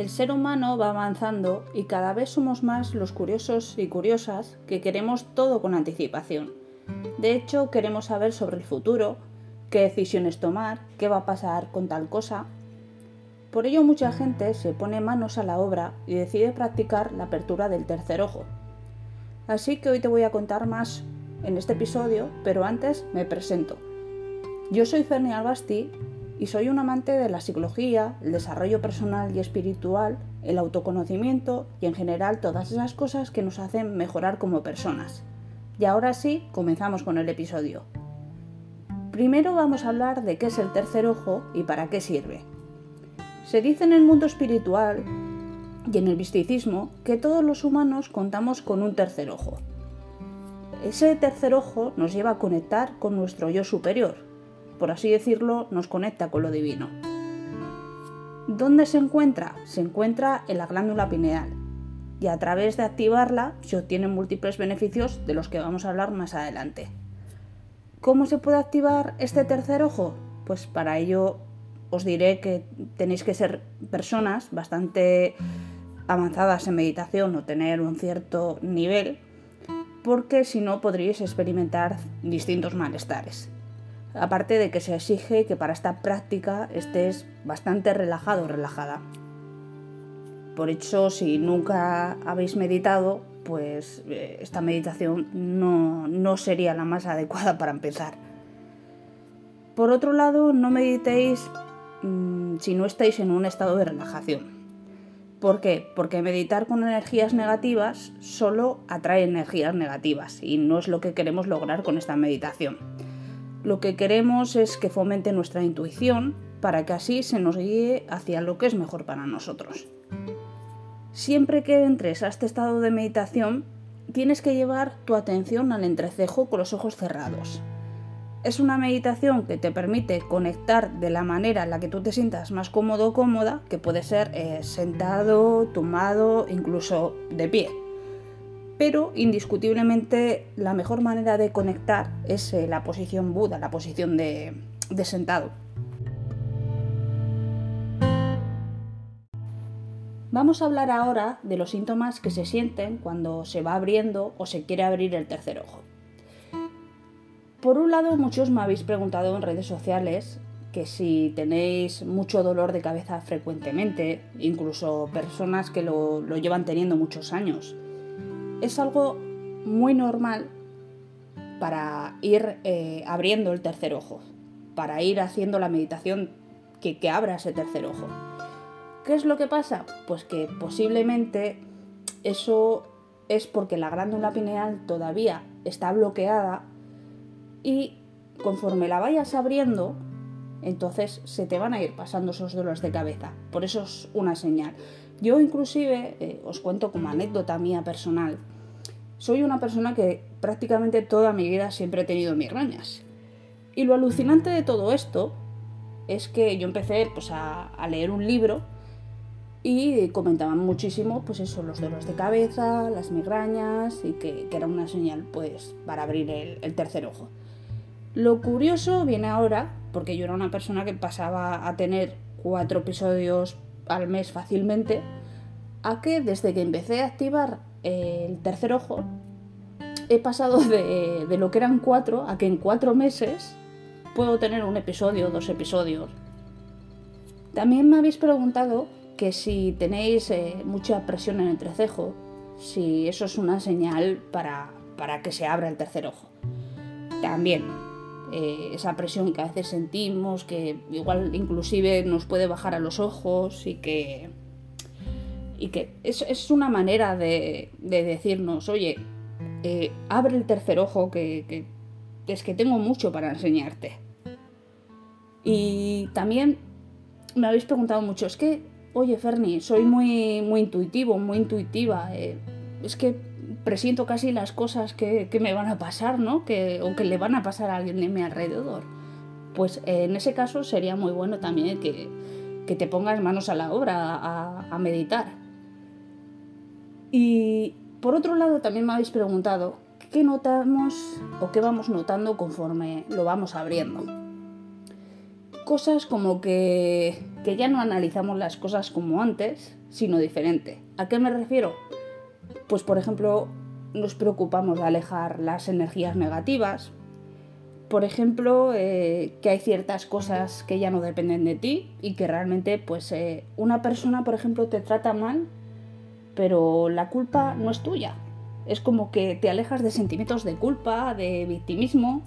El ser humano va avanzando y cada vez somos más los curiosos y curiosas que queremos todo con anticipación. De hecho, queremos saber sobre el futuro, qué decisiones tomar, qué va a pasar con tal cosa. Por ello mucha gente se pone manos a la obra y decide practicar la apertura del tercer ojo. Así que hoy te voy a contar más en este episodio, pero antes me presento. Yo soy Fernie Albasti y soy un amante de la psicología, el desarrollo personal y espiritual, el autoconocimiento y en general todas esas cosas que nos hacen mejorar como personas. Y ahora sí, comenzamos con el episodio. Primero vamos a hablar de qué es el tercer ojo y para qué sirve. Se dice en el mundo espiritual y en el misticismo que todos los humanos contamos con un tercer ojo. Ese tercer ojo nos lleva a conectar con nuestro yo superior, por así decirlo, nos conecta con lo divino. ¿Dónde se encuentra? Se encuentra en la glándula pineal y a través de activarla se obtienen múltiples beneficios de los que vamos a hablar más adelante. ¿Cómo se puede activar este tercer ojo? Pues para ello os diré que tenéis que ser personas bastante avanzadas en meditación o tener un cierto nivel, porque si no podríais experimentar distintos malestares. Aparte de que se exige que para esta práctica estés bastante relajado o relajada. Por hecho, si nunca habéis meditado, pues eh, esta meditación no, sería la más adecuada para empezar. Por otro lado, no meditéis mm, si no estáis en un estado de relajación. ¿Por qué? Porque meditar con energías negativas solo atrae energías negativas y no es lo que queremos lograr con esta meditación. Lo que queremos es que fomente nuestra intuición para que así se nos guíe hacia lo que es mejor para nosotros. Siempre que entres a este estado de meditación, tienes que llevar tu atención al entrecejo con los ojos cerrados. Es una meditación que te permite conectar de la manera en la que tú te sientas más cómodo o cómoda, que puede ser eh, sentado, tumbado, incluso de pie pero indiscutiblemente la mejor manera de conectar es eh, la posición Buda, la posición de, de sentado. Vamos a hablar ahora de los síntomas que se sienten cuando se va abriendo o se quiere abrir el tercer ojo. Por un lado, muchos me habéis preguntado en redes sociales que si tenéis mucho dolor de cabeza frecuentemente, incluso personas que lo, lo llevan teniendo muchos años, es algo muy normal para ir eh, abriendo el tercer ojo, para ir haciendo la meditación que, que abra ese tercer ojo. ¿Qué es lo que pasa? Pues que posiblemente eso es porque la glándula pineal todavía está bloqueada y conforme la vayas abriendo, entonces se te van a ir pasando esos dolores de cabeza. Por eso es una señal. Yo inclusive, eh, os cuento como anécdota mía personal, soy una persona que prácticamente toda mi vida siempre he tenido migrañas. Y lo alucinante de todo esto es que yo empecé pues, a, leer un libro y comentaban muchísimo pues eso, los dolores de cabeza, las migrañas y que, era una señal pues para abrir el tercer ojo. Lo curioso viene ahora, porque yo era una persona que pasaba a tener cuatro episodios al mes fácilmente, a que desde que empecé a activar el tercer ojo he pasado de, de, lo que eran cuatro a que en cuatro meses puedo tener un episodio dos episodios. También me habéis preguntado que si tenéis eh, mucha presión en el entrecejo, si eso es una señal para, para que se abra el tercer ojo. También eh, esa presión que a veces sentimos, que igual inclusive nos puede bajar a los ojos y que, y que es, una manera de, decirnos, oye, eh, abre el tercer ojo que, es que tengo mucho para enseñarte. Y también me habéis preguntado mucho, es que, oye Ferni, soy muy, muy intuitivo, muy intuitiva, eh, es que presiento casi las cosas que, me van a pasar, ¿no? Que, o que le van a pasar a alguien de mi alrededor. Pues eh, en ese caso sería muy bueno también que, te pongas manos a la obra a, meditar. Y por otro lado, también me habéis preguntado qué notamos o qué vamos notando conforme lo vamos abriendo. Cosas como que, que ya no analizamos las cosas como antes, sino diferente. ¿A qué me refiero? Pues por ejemplo, nos preocupamos de alejar las energías negativas. Por ejemplo, eh, que hay ciertas cosas que ya no dependen de ti y que realmente, pues, eh, una persona, por ejemplo, te trata mal, pero la culpa no es tuya. Es como que te alejas de sentimientos de culpa, de victimismo.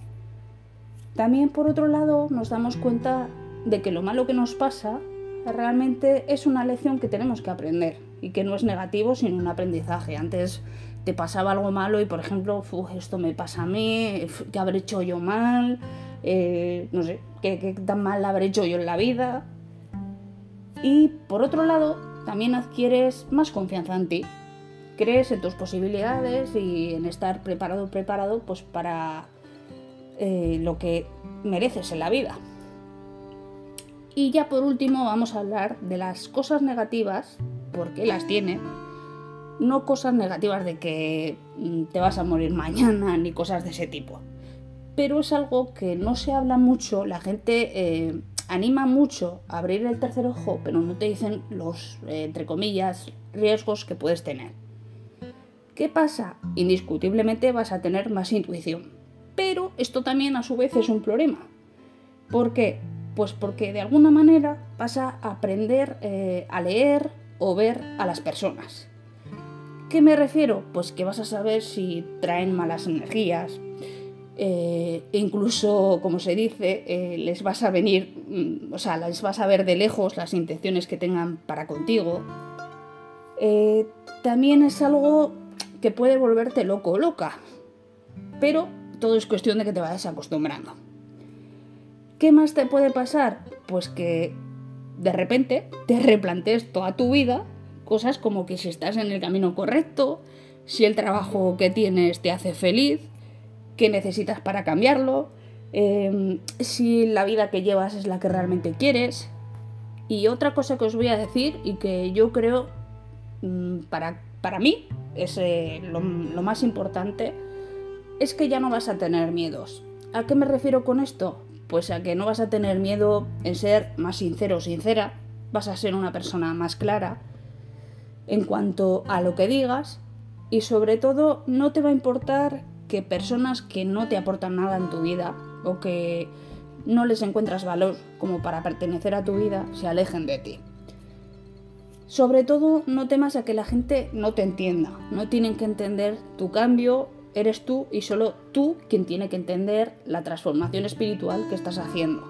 También, por otro lado, nos damos cuenta de que lo malo que nos pasa realmente es una lección que tenemos que aprender y que no es negativo, sino un aprendizaje. Antes te pasaba algo malo y, por ejemplo, esto me pasa a mí, ¿qué habré hecho yo mal? Eh, no sé, ¿qué, tan mal habré hecho yo en la vida? Y por otro lado, también adquieres más confianza en ti. Crees en tus posibilidades y en estar preparado, preparado, pues para eh, lo que mereces en la vida. Y ya por último vamos a hablar de las cosas negativas, porque las tiene, no cosas negativas de que mm, te vas a morir mañana ni cosas de ese tipo. Pero es algo que no se habla mucho, la gente eh, anima mucho a abrir el tercer ojo, pero no te dicen los, eh, entre comillas, riesgos que puedes tener. ¿Qué pasa? Indiscutiblemente vas a tener más intuición. Pero esto también a su vez es un problema. ¿Por qué? Pues porque de alguna manera vas a aprender eh, a leer o ver a las personas. ¿Qué me refiero? Pues que vas a saber si traen malas energías. Eh, incluso, como se dice, eh, les vas a venir, mm, o sea, les vas a ver de lejos las intenciones que tengan para contigo. también es algo que puede volverte loco o loca. Pero todo es cuestión de que te vayas acostumbrando. ¿Qué más te puede pasar? Pues que de repente te replantees toda tu vida cosas como que si estás en el camino correcto, si el trabajo que tienes te hace feliz, qué necesitas para cambiarlo, em, si la vida que llevas es la que realmente quieres. Y otra cosa que os voy a decir y que yo creo mm, para, para mí es eh, lo, lo más importante, es que ya no vas a tener miedos. ¿A qué me refiero con esto? Pues a que no vas a tener miedo en ser más sincero o sincera, vas a ser una persona más clara en cuanto a lo que digas y sobre todo no te va a importar que personas que no te aportan nada en tu vida o que no les encuentras valor como para pertenecer a tu vida se alejen de ti. Sobre todo no temas a que la gente no te entienda, no tienen que entender tu cambio Eres tú y solo tú quien tiene que entender la transformación espiritual que estás haciendo.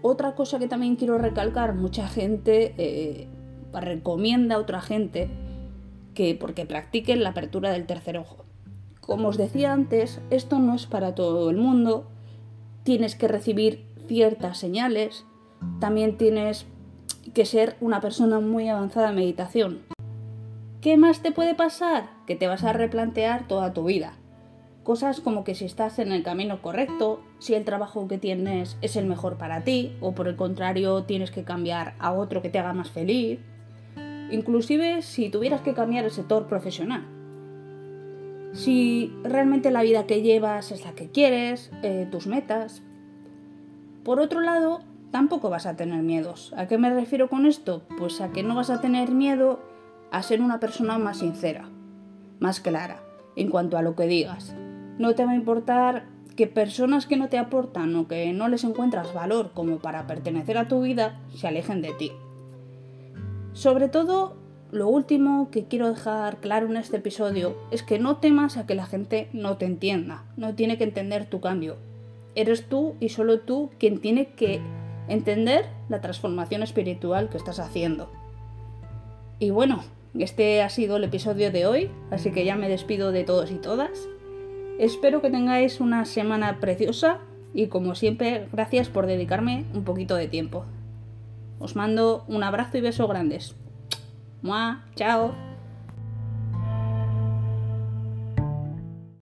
Otra cosa que también quiero recalcar, mucha gente eh, recomienda a otra gente que porque practiquen la apertura del tercer ojo. Como os decía antes, esto no es para todo el mundo, tienes que recibir ciertas señales, también tienes que ser una persona muy avanzada en meditación. ¿Qué más te puede pasar? Que te vas a replantear toda tu vida. Cosas como que si estás en el camino correcto, si el trabajo que tienes es el mejor para ti, o por el contrario tienes que cambiar a otro que te haga más feliz. Inclusive si tuvieras que cambiar el sector profesional. Si realmente la vida que llevas es la que quieres, eh, tus metas. Por otro lado, tampoco vas a tener miedos. ¿A qué me refiero con esto? Pues a que no vas a tener miedo a ser una persona más sincera, más clara en cuanto a lo que digas. No te va a importar que personas que no te aportan o que no les encuentras valor como para pertenecer a tu vida se alejen de ti. Sobre todo, lo último que quiero dejar claro en este episodio es que no temas a que la gente no te entienda, no tiene que entender tu cambio. Eres tú y solo tú quien tiene que entender la transformación espiritual que estás haciendo. Y bueno, este ha sido el episodio de hoy, así que ya me despido de todos y todas. Espero que tengáis una semana preciosa y como siempre, gracias por dedicarme un poquito de tiempo. Os mando un abrazo y beso grandes. ¡Mua! ¡Chao!